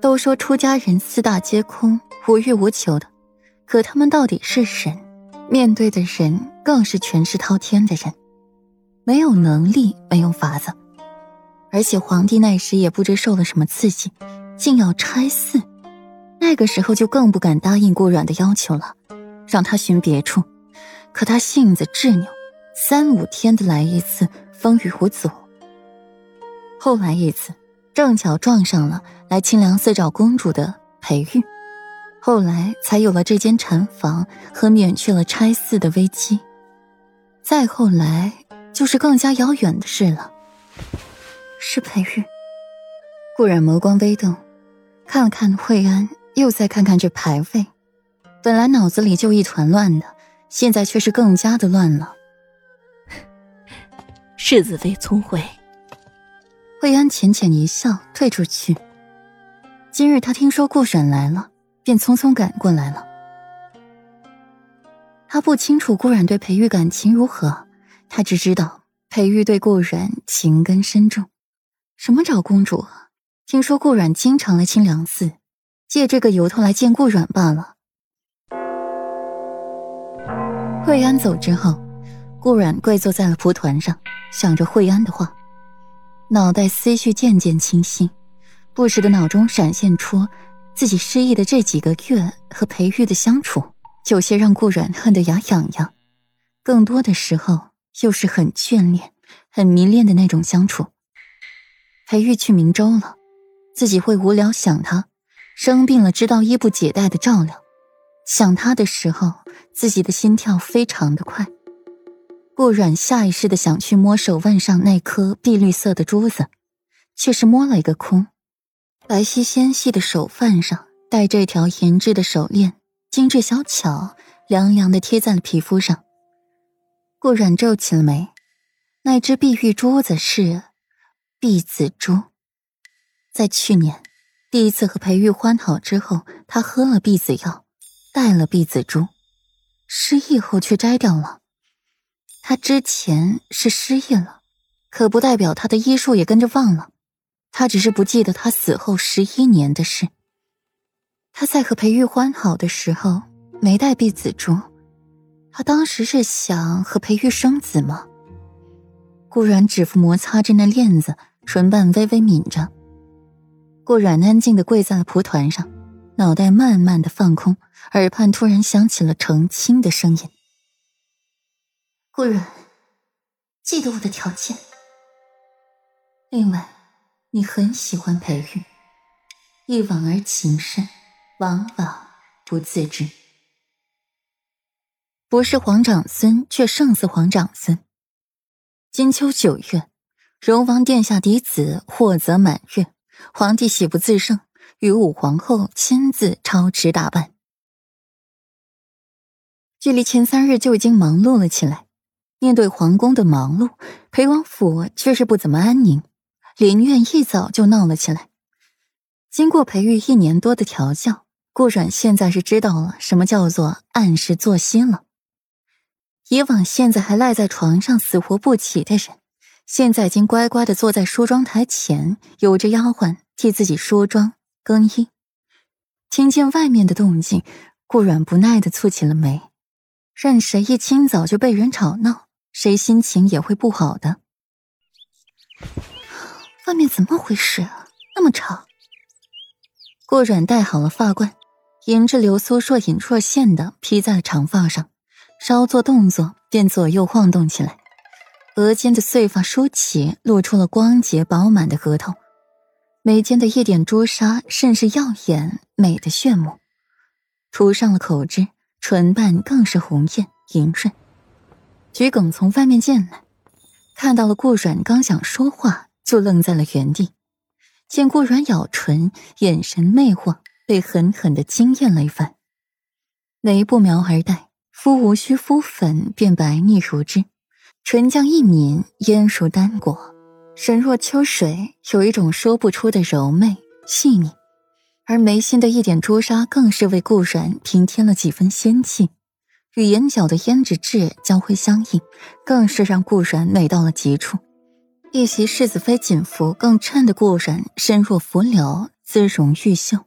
都说出家人四大皆空，无欲无求的，可他们到底是神，面对的人更是权势滔天的人，没有能力，没有法子。而且皇帝那时也不知受了什么刺激，竟要拆寺，那个时候就更不敢答应顾阮的要求了，让他寻别处。可他性子执拗，三五天的来一次，风雨无阻。后来一次。正巧撞上了来清凉寺找公主的裴玉，后来才有了这间禅房和免去了拆寺的危机。再后来就是更加遥远的事了。是裴玉。顾然眸光微动，看了看惠安，又再看看这牌位，本来脑子里就一团乱的，现在却是更加的乱了。世子妃聪慧。惠安浅浅一笑，退出去。今日他听说顾阮来了，便匆匆赶过来了。他不清楚顾阮对裴玉感情如何，他只知道裴玉对顾阮情根深重。什么找公主？听说顾阮经常来清凉寺，借这个由头来见顾阮罢了。惠安走之后，顾阮跪坐在了蒲团上，想着惠安的话。脑袋思绪渐渐清晰，不时的脑中闪现出自己失忆的这几个月和裴玉的相处，有些让顾阮恨得牙痒痒，更多的时候又是很眷恋、很迷恋的那种相处。裴玉去明州了，自己会无聊想他；生病了，知道衣不解带的照料，想他的时候，自己的心跳非常的快。顾阮下意识的想去摸手腕上那颗碧绿色的珠子，却是摸了一个空。白皙纤细的手腕上戴着一条银质的手链，精致小巧，凉凉的贴在了皮肤上。顾阮皱起了眉，那只碧玉珠子是碧紫珠。在去年第一次和裴玉欢好之后，他喝了碧紫药，戴了碧紫珠，失忆后却摘掉了。他之前是失忆了，可不代表他的医术也跟着忘了。他只是不记得他死后十一年的事。他在和裴玉欢好的时候没带碧紫珠，他当时是想和裴玉生子吗？顾然指腹摩擦着那链子，唇瓣微微抿着。顾然安静的跪在了蒲团上，脑袋慢慢的放空，耳畔突然响起了澄清的声音。夫人，记得我的条件。另外，你很喜欢裴玉，一往而情深，往往不自知。不是皇长孙，却胜似皇长孙。金秋九月，荣王殿下嫡子获泽满月，皇帝喜不自胜，与武皇后亲自操持打扮。距离前三日就已经忙碌了起来。面对皇宫的忙碌，裴王府却是不怎么安宁。林苑一早就闹了起来。经过裴玉一年多的调教，顾阮现在是知道了什么叫做按时作息了。以往现在还赖在床上死活不起的人，现在已经乖乖的坐在梳妆台前，有着丫鬟替自己梳妆更衣。听见外面的动静，顾阮不耐的蹙起了眉。任谁一清早就被人吵闹。谁心情也会不好的。外面怎么回事啊？那么吵。顾软戴好了发冠，银质流苏若隐若现的披在了长发上，稍做动作便左右晃动起来，额间的碎发梳起，露出了光洁饱满的额头，眉间的一点朱砂甚是耀眼，美的炫目。涂上了口脂，唇瓣更是红艳莹润。桔梗从外面进来，看到了顾阮，刚想说话，就愣在了原地。见顾阮咬唇，眼神魅惑，被狠狠的惊艳了一番。眉不描而黛，肤无需敷粉便白腻如脂，唇浆一抿，烟如丹果，神若秋水，有一种说不出的柔媚细腻。而眉心的一点朱砂，更是为顾阮平添了几分仙气。与眼角的胭脂痣交辉相映，更是让顾然美到了极处。一袭世子妃锦服更衬得顾然身若浮柳，姿容玉秀，